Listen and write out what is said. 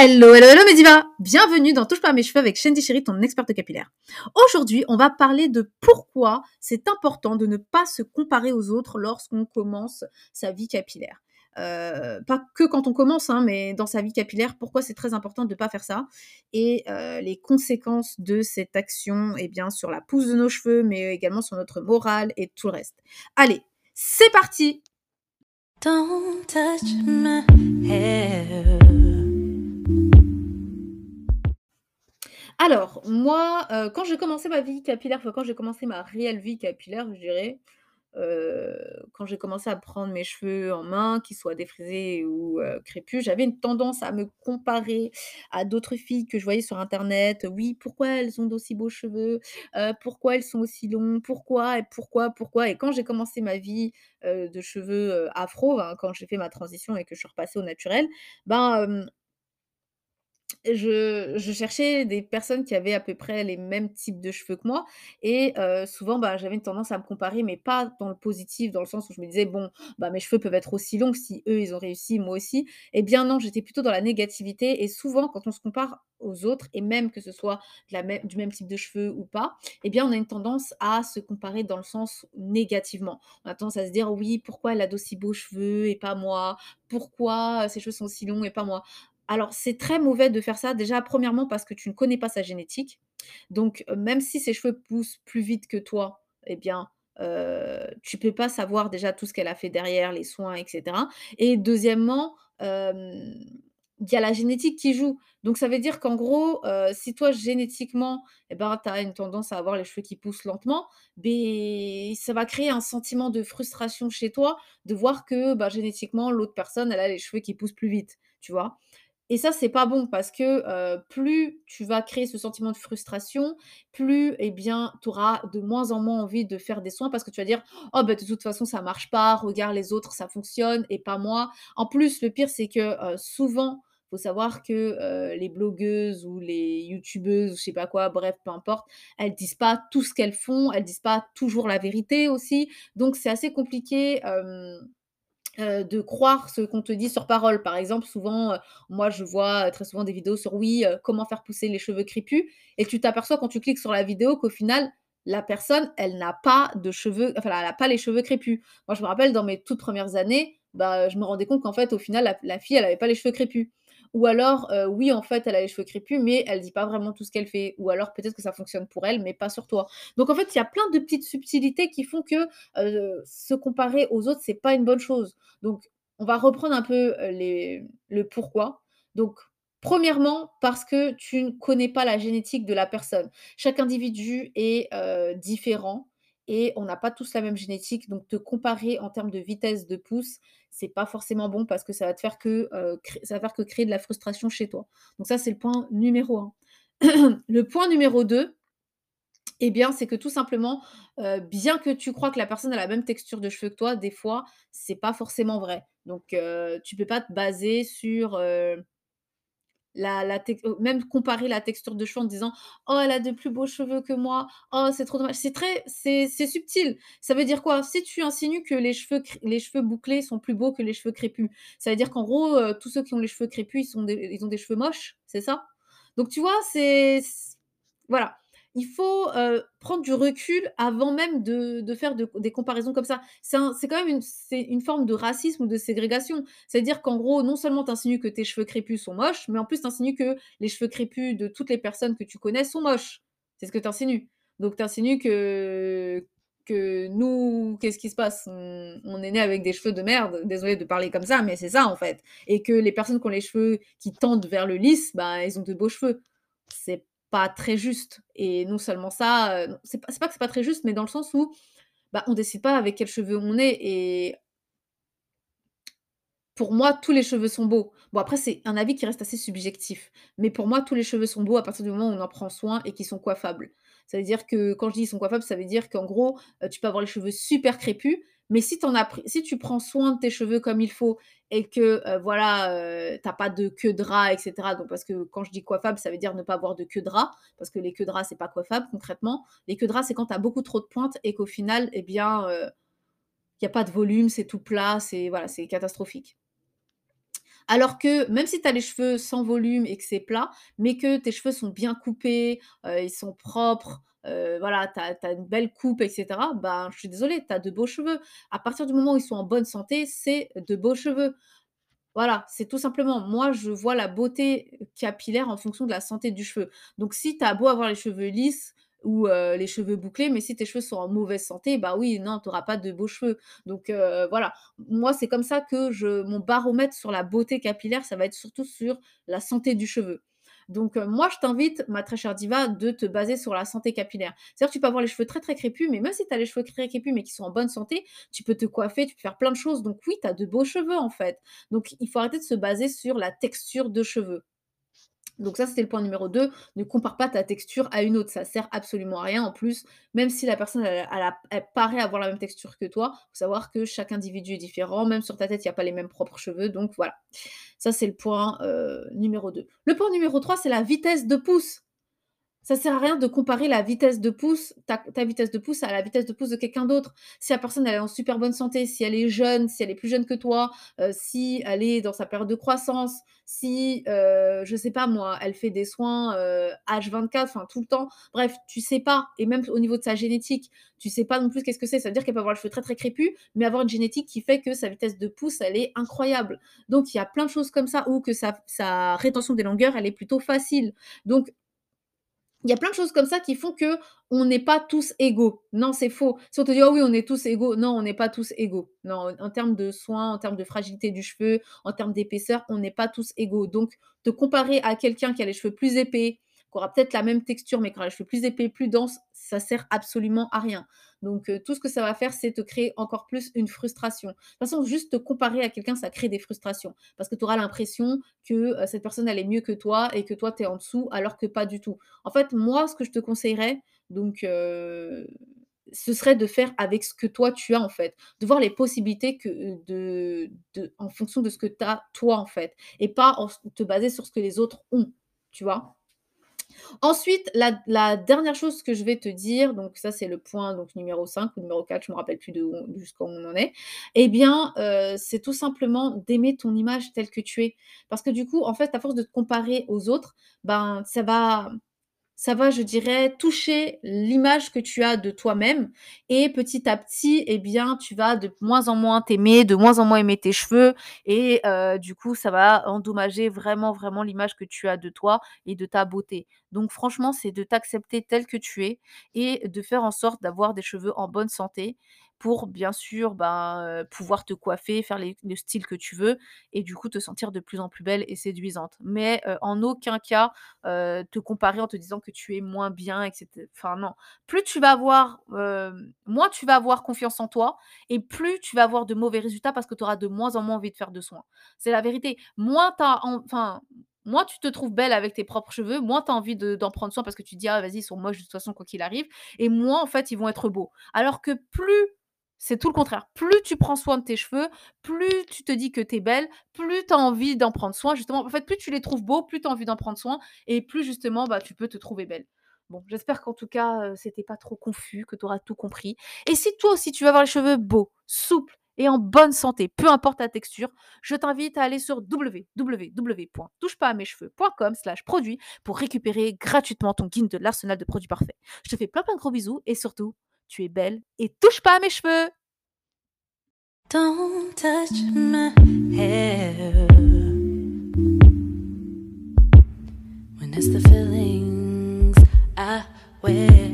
Hello, hello, hello Mediva Bienvenue dans Touche pas mes cheveux avec Shandy Chéri, ton experte capillaire. Aujourd'hui, on va parler de pourquoi c'est important de ne pas se comparer aux autres lorsqu'on commence sa vie capillaire. Euh, pas que quand on commence, hein, mais dans sa vie capillaire, pourquoi c'est très important de ne pas faire ça et euh, les conséquences de cette action, eh bien, sur la pousse de nos cheveux, mais également sur notre morale et tout le reste. Allez, c'est parti Don't touch my hair. Alors, moi, euh, quand j'ai commencé ma vie capillaire, enfin, quand j'ai commencé ma réelle vie capillaire, je dirais, euh, quand j'ai commencé à prendre mes cheveux en main, qu'ils soient défrisés ou euh, crépus, j'avais une tendance à me comparer à d'autres filles que je voyais sur internet. Oui, pourquoi elles ont d'aussi beaux cheveux? pourquoi elles sont aussi longs? Pourquoi et pourquoi, pourquoi? Et quand j'ai commencé ma vie, de cheveux, afro, hein, quand j'ai fait ma transition et que je suis repassée au naturel, ben, je cherchais des personnes qui avaient à peu près les mêmes types de cheveux que moi et souvent, bah, j'avais une tendance à me comparer, mais pas dans le positif, dans le sens où je me disais: «Bon, bah, mes cheveux peuvent être aussi longs, si eux, ils ont réussi, moi aussi». Eh bien non, j'étais plutôt dans la négativité et souvent quand on se compare aux autres et même que ce soit du même type de cheveux ou pas, eh bien on a une tendance à se comparer dans le sens négativement. On a tendance à se dire: «Oui, pourquoi elle a d'aussi beaux cheveux et pas moi? Pourquoi ses cheveux sont si longs et pas moi?» Alors, c'est très mauvais de faire ça. Déjà, premièrement, parce que tu ne connais pas sa génétique. Donc, euh, même si ses cheveux poussent plus vite que toi, eh bien, euh, tu peux pas savoir déjà tout ce qu'elle a fait derrière, les soins, etc. Et deuxièmement, il y a la génétique qui joue. Donc, ça veut dire qu'en gros, euh, si toi, génétiquement, eh ben, tu as une tendance à avoir les cheveux qui poussent lentement, ben, ça va créer un sentiment de frustration chez toi de voir que bah, génétiquement, l'autre personne, elle a les cheveux qui poussent plus vite, tu vois. Et ça, c'est pas bon parce que plus tu vas créer ce sentiment de frustration, plus eh bien, tu auras de moins en moins envie de faire des soins parce que tu vas dire Oh, bah, de toute façon, ça marche pas, regarde les autres, ça fonctionne et pas moi. En plus, le pire, c'est que souvent, il faut savoir que les blogueuses ou les youtubeuses ou je sais pas quoi, bref, peu importe, elles disent pas tout ce qu'elles font, elles disent pas toujours la vérité aussi. Donc, c'est assez compliqué. Euh, de croire ce qu'on te dit sur parole. Par exemple, souvent, euh, moi, je vois euh, très souvent des vidéos sur oui, comment faire pousser les cheveux crépus, et tu t'aperçois quand tu cliques sur la vidéo qu'au final, la personne, elle n'a pas de cheveux, enfin, elle n'a pas les cheveux crépus. Moi, je me rappelle dans mes toutes premières années, bah, je me rendais compte qu'en fait, au final, la, la fille, elle n'avait pas les cheveux crépus. Ou alors, euh, oui, en fait, elle a les cheveux crépus, mais elle dit pas vraiment tout ce qu'elle fait. Ou alors, peut-être que ça fonctionne pour elle, mais pas sur toi. Donc, en fait, il y a plein de petites subtilités qui font que euh, se comparer aux autres, c'est pas une bonne chose. Donc, on va reprendre un peu euh, le pourquoi. Donc, Premièrement, parce que tu ne connais pas la génétique de la personne. Chaque individu est différent et on n'a pas tous la même génétique. Donc, te comparer en termes de vitesse de pouce, c'est pas forcément bon parce que ça va te faire que, euh, ça va faire que créer de la frustration chez toi. Donc, ça, c'est le point numéro un. le point numéro 2, eh bien, c'est que tout simplement, euh, bien que tu crois que la personne a la même texture de cheveux que toi, des fois, c'est pas forcément vrai. Donc, euh, tu peux pas te baser sur la, la même comparer la texture de cheveux en disant oh elle a de plus beaux cheveux que moi. Oh c'est trop dommage c'est très c'est subtil. Ça veut dire quoi? Si tu insinues que les cheveux les cheveux bouclés sont plus beaux que les cheveux crépus ça veut dire qu'en gros euh, tous ceux qui ont les cheveux crépus ils sont ils ont des cheveux moches c'est ça? Donc tu vois c'est voilà il faut prendre du recul avant même de, faire des comparaisons comme ça. C'est quand même une, forme de racisme ou de ségrégation. C'est-à-dire qu'en gros, non seulement tu insinues que tes cheveux crépus sont moches, mais en plus tu insinues que les cheveux crépus de toutes les personnes que tu connais sont moches. C'est ce que tu insinues. Donc tu insinues que, que nous, qu'est-ce qui se passe? On, est né avec des cheveux de merde, désolé de parler comme ça, mais c'est ça en fait. Et que les personnes qui ont les cheveux qui tendent vers le lisse, bah, ils ont de beaux cheveux. C'est pas très juste. Et non seulement ça, euh, c'est pas, pas que c'est pas très juste, mais dans le sens où bah, on décide pas avec quels cheveux on est. Et pour moi, tous les cheveux sont beaux. Bon, après, c'est un avis qui reste assez subjectif. Mais pour moi, tous les cheveux sont beaux à partir du moment où on en prend soin et qu'ils sont coiffables. Ça veut dire que quand je dis ils sont coiffables, ça veut dire qu'en gros, euh, tu peux avoir les cheveux super crépus, mais si, tu prends soin de tes cheveux comme il faut et que euh, voilà, euh, t'as pas de queue de rat, etc. Donc parce que quand je dis coiffable, ça veut dire ne pas avoir de queue de rat, parce que les queues de rat, c'est pas coiffable concrètement. Les queues de rat, c'est quand tu as beaucoup trop de pointes et qu'au final, eh bien, il euh, n'y a pas de volume, c'est tout plat, c'est voilà, c'est catastrophique. Alors que même si tu as les cheveux sans volume et que c'est plat, mais que tes cheveux sont bien coupés, ils sont propres, heu, voilà, tu as une belle coupe et cetera, ben, je suis désolée, tu as de beaux cheveux. À partir du moment où ils sont en bonne santé, c'est de beaux cheveux. Voilà, c'est tout simplement moi, je vois la beauté capillaire en fonction de la santé du cheveu. Donc si tu as beau avoir les cheveux lisses ou heu, les cheveux bouclés, mais si tes cheveux sont en mauvaise santé, bah oui, non, tu auras pas de beaux cheveux. Donc heu, voilà, moi, c'est comme ça que je mon baromètre sur la beauté capillaire, ça va être surtout sur la santé du cheveu. Donc heu, moi, je t'invite, ma très chère diva, de te baser sur la santé capillaire. C'est-à-dire tu peux avoir les cheveux très, très crépus, mais même si tu as les cheveux très crépus, mais qui sont en bonne santé, tu peux te coiffer, tu peux faire plein de choses. Donc oui, tu as de beaux cheveux, en fait. Donc il faut arrêter de se baser sur la texture de cheveux. Donc ça, c'était le point numéro 2. Ne compare pas ta texture à une autre, ça sert absolument à rien. En plus, même si la personne, elle paraît avoir la même texture que toi, faut savoir que chaque individu est différent. Même sur ta tête, il y a pas les mêmes propres cheveux, donc voilà. Ça, c'est le point, heu, numéro 2. Le point numéro 3, c'est la vitesse de pouce. Ça sert à rien de comparer la vitesse de pouce, ta vitesse de pouce à la vitesse de pouce de quelqu'un d'autre. Si la personne elle est en super bonne santé, si elle est jeune, si elle est plus jeune que toi, heu, si elle est dans sa période de croissance, si, heu, je sais pas moi, elle fait des soins, heu, H24, enfin tout le temps. Bref, tu sais pas et même au niveau de sa génétique, tu sais pas non plus qu'est-ce que c'est. Ça veut dire qu'elle peut avoir les cheveux très, très crépus, mais avoir une génétique qui fait que sa vitesse de pouce, elle est incroyable. Donc il y a plein de choses comme ça ou que sa sa rétention des longueurs, elle est plutôt facile. Donc il y a plein de choses comme ça qui font que on n'est pas tous égaux. Non, c'est faux. Si on te dit: «Oh oui, on est tous égaux», non, on n'est pas tous égaux. Non, en termes de soins, en termes de fragilité du cheveu, en termes d'épaisseur, on n'est pas tous égaux. Donc te comparer à quelqu'un qui a les cheveux plus épais, qui aura peut-être la même texture, mais qui aura les cheveux plus épais, plus denses, ça sert absolument à rien. Donc, heu, tout ce que ça va faire, c'est te créer encore plus une frustration. De toute façon, juste te comparer à quelqu'un, ça crée des frustrations. Parce que tu auras l'impression que, heu, cette personne, elle est mieux que toi et que toi, tu es en dessous, alors que pas du tout. En fait, moi, ce que je te conseillerais, donc, heu, ce serait de faire avec ce que toi tu as, en fait. De voir les possibilités de en fonction de ce que tu as toi, en fait. Et pas te baser sur ce que les autres ont, tu vois? Ensuite, la dernière chose que je vais te dire, donc ça c'est le point donc numéro 5 ou numéro 4, je me rappelle plus de où jusqu'où on en est. Eh bien, heu, c'est tout simplement d'aimer ton image telle que tu es. Parce que du coup, en fait, à force de te comparer aux autres, ben, ça va ça va, je dirais, toucher l'image que tu as de toi-même et petit à petit, eh bien, tu vas de moins en moins t'aimer, de moins en moins aimer tes cheveux et heu, du coup, ça va endommager vraiment, vraiment l'image que tu as de toi et de ta beauté. Donc franchement, c'est de t'accepter tel que tu es et de faire en sorte d'avoir des cheveux en bonne santé pour bien sûr, ben, pouvoir te coiffer, faire le style que tu veux et du coup te sentir de plus en plus belle et séduisante. Mais, en aucun cas, te comparer en te disant que tu es moins bien et enfin non. Plus tu vas avoir, moins tu vas avoir confiance en toi et plus tu vas avoir de mauvais résultats parce que tu auras de moins en moins envie de faire de soins. C'est la vérité. Moins tu enfin, moins tu te trouves belle avec tes propres cheveux, moins tu as envie de d'en prendre soin parce que tu te dis: «Ah vas-y, ils sont moches de toute façon quoi qu'il arrive» et moins en fait ils vont être beaux. Alors que plus c'est tout le contraire. Plus tu prends soin de tes cheveux, plus tu te dis que tu es belle, plus tu as envie d'en prendre soin justement. En fait, plus tu les trouves beaux, plus tu as envie d'en prendre soin et plus justement, bah, tu peux te trouver belle. Bon, j'espère qu'en tout cas, heu, c'était pas trop confus, que tu auras tout compris et si toi aussi tu veux avoir les cheveux beaux, souples et en bonne santé, peu importe ta texture, je t'invite à aller sur www.touchepasamescheveux.com/produits pour récupérer gratuitement ton guide de l'arsenal de produits parfaits. Je te fais plein, plein de gros bisous et surtout tu es belle et touche pas à mes cheveux. Don't touch my hair when it's the feelings I wear.